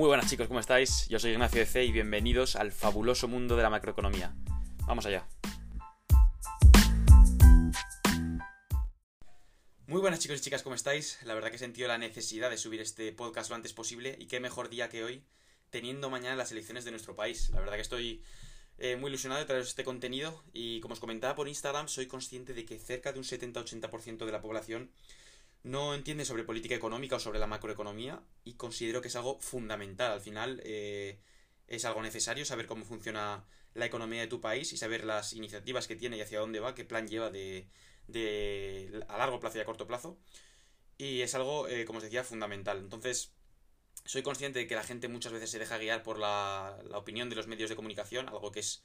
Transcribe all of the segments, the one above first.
Muy buenas chicos, ¿cómo estáis? Yo soy Ignacio C y bienvenidos al fabuloso mundo de la macroeconomía. Vamos allá. Muy buenas chicos y chicas, ¿cómo estáis? La verdad que he sentido la necesidad de subir este podcast lo antes posible y qué mejor día que hoy, teniendo mañana las elecciones de nuestro país. La verdad que estoy eh, muy ilusionado de traeros este contenido y como os comentaba por Instagram, soy consciente de que cerca de un 70-80% de la población no entiende sobre política económica o sobre la macroeconomía y considero que es algo fundamental. Al final eh, es algo necesario saber cómo funciona la economía de tu país y saber las iniciativas que tiene y hacia dónde va, qué plan lleva de, de a largo plazo y a corto plazo. Y es algo, eh, como os decía, fundamental. Entonces, soy consciente de que la gente muchas veces se deja guiar por la, la opinión de los medios de comunicación, algo que es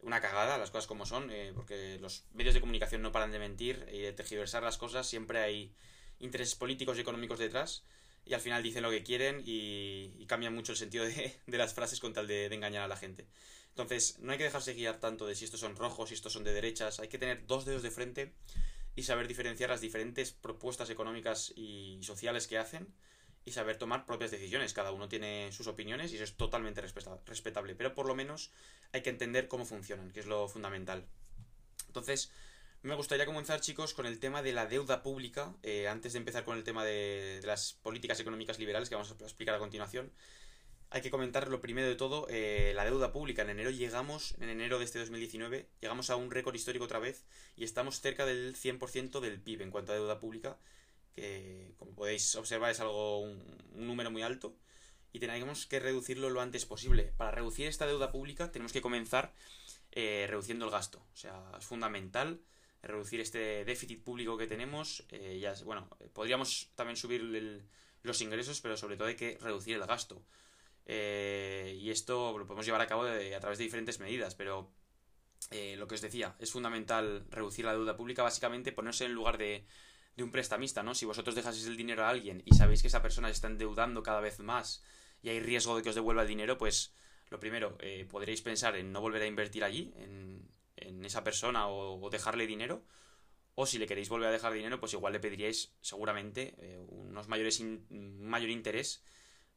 una cagada, las cosas como son, eh, porque los medios de comunicación no paran de mentir y de tergiversar las cosas, siempre hay intereses políticos y económicos detrás y al final dicen lo que quieren y, cambian mucho el sentido de, las frases con tal de, engañar a la gente. Entonces, no hay que dejarse guiar tanto de si estos son rojos, si estos son de derechas, hay que tener dos dedos de frente y saber diferenciar las diferentes propuestas económicas y sociales que hacen y saber tomar propias decisiones. Cada uno tiene sus opiniones y eso es totalmente respetable, pero por lo menos hay que entender cómo funcionan, que es lo fundamental. Entonces, me gustaría comenzar, chicos, con el tema de la deuda pública, eh, antes de empezar con el tema de, las políticas económicas liberales que vamos a explicar a continuación. Hay que comentar lo primero de todo, eh, la deuda pública. En enero llegamos, en enero de este 2019, llegamos a un récord histórico otra vez y estamos cerca del 100% del PIB en cuanto a deuda pública, que como podéis observar es algo, un, número muy alto y tenemos que reducirlo lo antes posible. Para reducir esta deuda pública tenemos que comenzar eh, reduciendo el gasto. O sea, es fundamental reducir este déficit público que tenemos. Eh, ya, bueno, podríamos también subir los ingresos, pero sobre todo hay que reducir el gasto. Eh, y esto lo podemos llevar a cabo a través de diferentes medidas, pero eh, lo que os decía, es fundamental reducir la deuda pública, básicamente ponerse en lugar de, de un prestamista, ¿no? Si vosotros dejáis el dinero a alguien y sabéis que esa persona se está endeudando cada vez más y hay riesgo de que os devuelva el dinero, pues lo primero, podréis pensar en no volver a invertir allí, en, en esa persona o, dejarle dinero. O si le queréis volver a dejar dinero, pues igual le pediríais seguramente eh, unos mayores un mayor interés,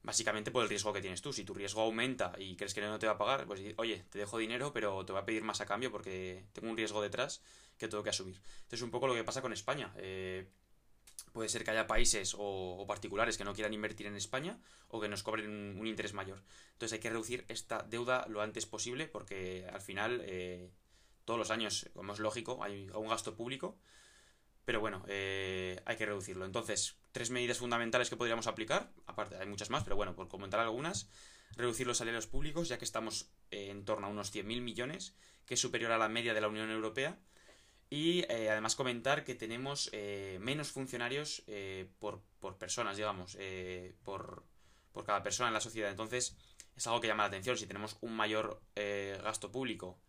básicamente por el riesgo que tienes tú. Si tu riesgo aumenta y crees que no te va a pagar, pues oye, te dejo dinero, pero te voy a pedir más a cambio porque tengo un riesgo detrás que tengo que asumir. Entonces, un poco lo que pasa con España. Eh, puede ser que haya países o, particulares que no quieran invertir en España o que nos cobren un, interés mayor. Entonces hay que reducir esta deuda lo antes posible porque al final eh, todos los años, como es lógico, hay un gasto público, pero bueno, eh, hay que reducirlo. Entonces, tres medidas fundamentales que podríamos aplicar, aparte hay muchas más, pero bueno, por comentar algunas, reducir los salarios públicos, ya que estamos eh, en torno a unos 100.000 millones, que es superior a la media de la Unión Europea, y eh, además comentar que tenemos menos funcionarios por, por, personas, digamos, por, por cada persona en la sociedad. Entonces, es algo que llama la atención. Si tenemos un mayor gasto público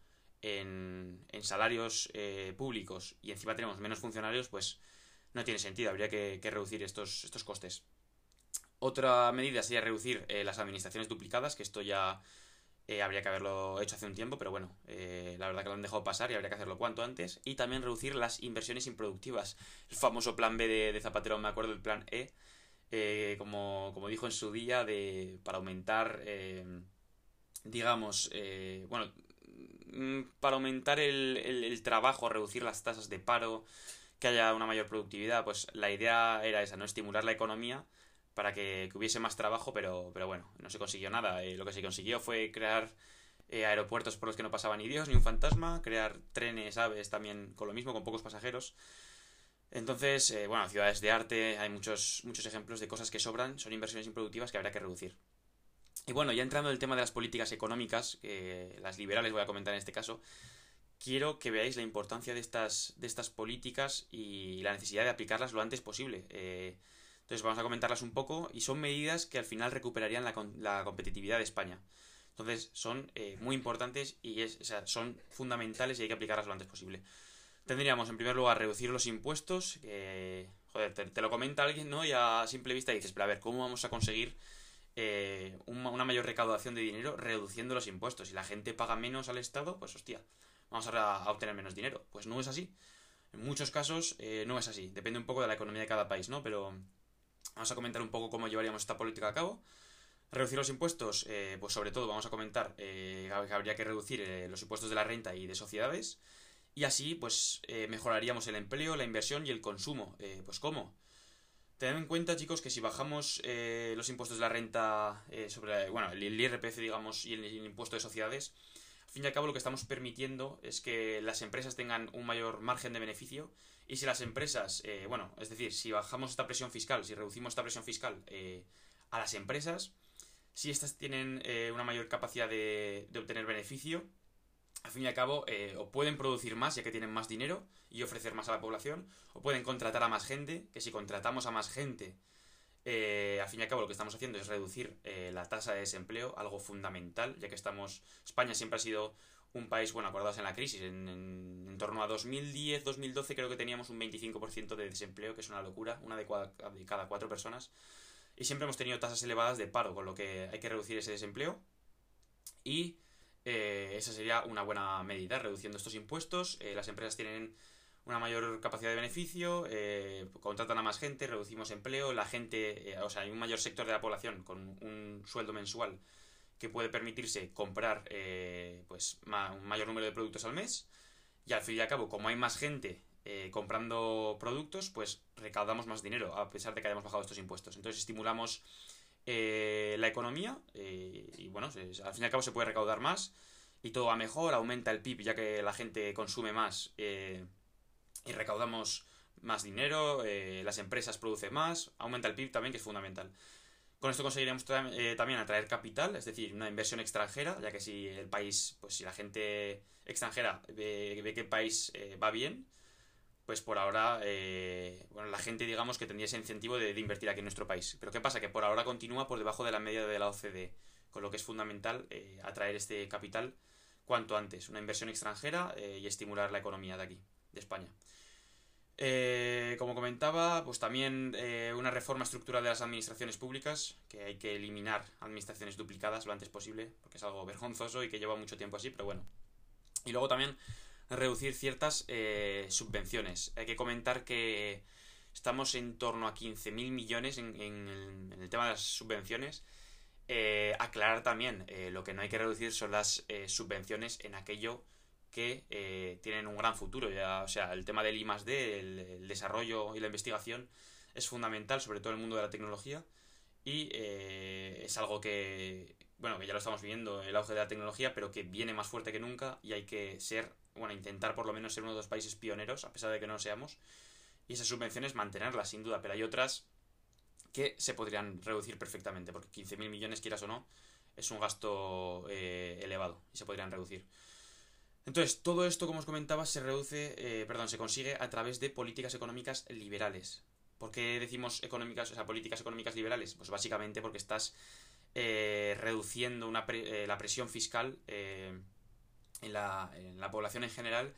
en, salarios eh, públicos y encima tenemos menos funcionarios, pues no tiene sentido, habría que, reducir estos, estos costes. Otra medida sería reducir eh, las administraciones duplicadas, que esto ya eh, habría que haberlo hecho hace un tiempo, pero bueno, la verdad que lo han dejado pasar y habría que hacerlo cuanto antes. Y también reducir las inversiones improductivas. El famoso plan B de, Zapatero, me acuerdo del plan E, como, como, dijo en su día, de, para aumentar, digamos, bueno, para aumentar el, trabajo, reducir las tasas de paro, que haya una mayor productividad, pues la idea era esa, ¿no? Estimular la economía para que, hubiese más trabajo, pero, pero bueno, no se consiguió nada. Eh, lo que se consiguió fue crear eh, aeropuertos por los que no pasaba ni Dios ni un fantasma, crear trenes, aves también con lo mismo, con pocos pasajeros. Entonces, eh, bueno, ciudades de arte, hay muchos, muchos ejemplos de cosas que sobran, son inversiones improductivas que habrá que reducir. Y bueno, ya entrando en el tema de las políticas económicas, que las liberales voy a comentar en este caso, quiero que veáis la importancia de estas, de estas políticas y la necesidad de aplicarlas lo antes posible. Eh, entonces vamos a comentarlas un poco y son medidas que al final recuperarían la, la competitividad de España. Entonces son eh, muy importantes y es, son fundamentales y hay que aplicarlas lo antes posible. Tendríamos en primer lugar reducir los impuestos. joder, te, lo comenta alguien, ¿no? Y a simple vista dices, pero a ver, ¿cómo vamos a conseguir eh, una mayor recaudación de dinero reduciendo los impuestos. Si la gente paga menos al Estado, pues hostia, vamos a, obtener menos dinero. Pues no es así. En muchos casos eh, no es así. Depende un poco de la economía de cada país, ¿no? Pero vamos a comentar un poco cómo llevaríamos esta política a cabo. Reducir los impuestos, eh, pues sobre todo vamos a comentar eh, que habría que reducir eh, los impuestos de la renta y de sociedades y así pues mejoraríamos el empleo, la inversión y el consumo. pues ¿cómo? Tened en cuenta chicos que si bajamos los impuestos de la renta sobre, bueno, el, IRPF digamos y el, impuesto de sociedades, al fin y al cabo lo que estamos permitiendo es que las empresas tengan un mayor margen de beneficio y si las empresas, bueno, es decir, si bajamos esta presión fiscal, si reducimos esta presión fiscal a las empresas, si estas tienen eh, una mayor capacidad de, obtener beneficio, al fin y al cabo, eh, o pueden producir más ya que tienen más dinero y ofrecer más a la población, o pueden contratar a más gente, que si contratamos a más gente, eh, fin y al cabo lo que estamos haciendo es reducir la tasa de desempleo, algo fundamental, ya que estamos, España siempre ha sido un país, bueno, acordados en la crisis, en, torno a 2010, 2012 creo que teníamos un 25% de desempleo, que es una locura, una de cada cuatro personas y siempre hemos tenido tasas elevadas de paro, con lo que hay que reducir ese desempleo. Y eh, esa sería una buena medida, reduciendo estos impuestos. Eh, las empresas tienen una mayor capacidad de beneficio, eh, contratan a más gente, reducimos empleo, la gente, o sea, hay un mayor sector de la población con un sueldo mensual que puede permitirse comprar pues un mayor número de productos al mes y al fin y al cabo, como hay más gente eh, comprando productos, pues recaudamos más dinero, a pesar de que hayamos bajado estos impuestos. Entonces estimulamos eh, la economía eh, y bueno, al fin y al cabo se puede recaudar más y todo va mejor, aumenta el PIB ya que la gente consume más y recaudamos más dinero, las empresas producen más, aumenta el PIB también, que es fundamental. Con esto conseguiremos también atraer capital, es decir, una inversión extranjera, ya que si el país, pues si la gente extranjera ve, ve que el país va bien, pues por ahora, eh, bueno, la gente digamos que tendría ese incentivo de, invertir aquí en nuestro país. Pero ¿qué pasa? Que por ahora continúa por debajo de la media de la OCDE, con lo que es fundamental eh, atraer este capital cuanto antes, una inversión extranjera eh, y estimular la economía de aquí, de España. como comentaba, pues también una reforma estructural de las administraciones públicas, que hay que eliminar administraciones duplicadas lo antes posible, porque es algo vergonzoso y que lleva mucho tiempo así, pero bueno. Y luego también reducir ciertas eh, subvenciones. Hay que comentar que estamos en torno a 15.000 millones en, el, tema de las subvenciones. Eh, aclarar también, eh, lo que no hay que reducir son las subvenciones en aquello que tienen un gran futuro. O sea, el tema del I D, el, desarrollo y la investigación es fundamental, sobre todo en el mundo de la tecnología. Y es algo que, bueno, que ya lo estamos viendo, el auge de la tecnología, pero que viene más fuerte que nunca y hay que ser bueno, intentar por lo menos ser uno de los países pioneros, a pesar de que no lo seamos, y esas subvenciones mantenerlas, sin duda, pero hay otras que se podrían reducir perfectamente, porque 15.000 millones, quieras o no, es un gasto eh, elevado y se podrían reducir. Entonces, todo esto, como os comentaba, se reduce, eh, perdón, se consigue a través de políticas económicas liberales. ¿Por qué decimos económicas, o sea, políticas económicas liberales? Pues básicamente porque estás eh, reduciendo una la presión fiscal en la, población en general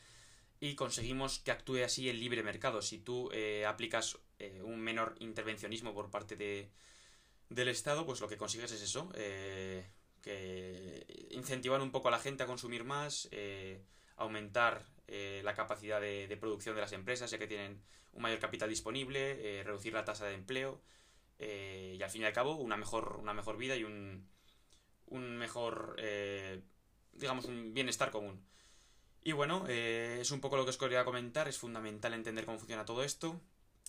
y conseguimos que actúe así el libre mercado. Si tú eh, aplicas eh, un menor intervencionismo por parte de, del Estado, pues lo que consigues es eso, eh, que incentivar un poco a la gente a consumir más, aumentar la capacidad de, de, producción de las empresas, ya que tienen un mayor capital disponible, reducir la tasa de empleo y al fin y al cabo una mejor, una mejor vida y un, un mejor digamos, un bienestar común. Y bueno, eh, es un poco lo que os quería comentar, es fundamental entender cómo funciona todo esto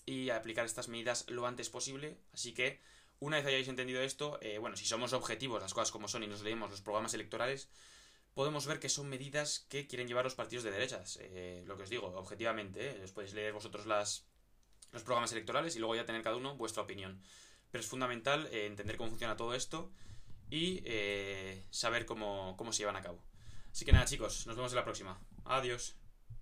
y aplicar estas medidas lo antes posible. Así que, una vez hayáis entendido esto, eh, bueno, si somos objetivos, las cosas como son y nos leemos los programas electorales, podemos ver que son medidas que quieren llevar los partidos de derechas. Eh, lo que os digo, objetivamente, os podéis leer vosotros las, los programas electorales y luego ya tener cada uno vuestra opinión. Pero es fundamental entender cómo funciona todo esto y eh, saber cómo, cómo se llevan a cabo. Así que nada chicos, nos vemos en la próxima. Adiós.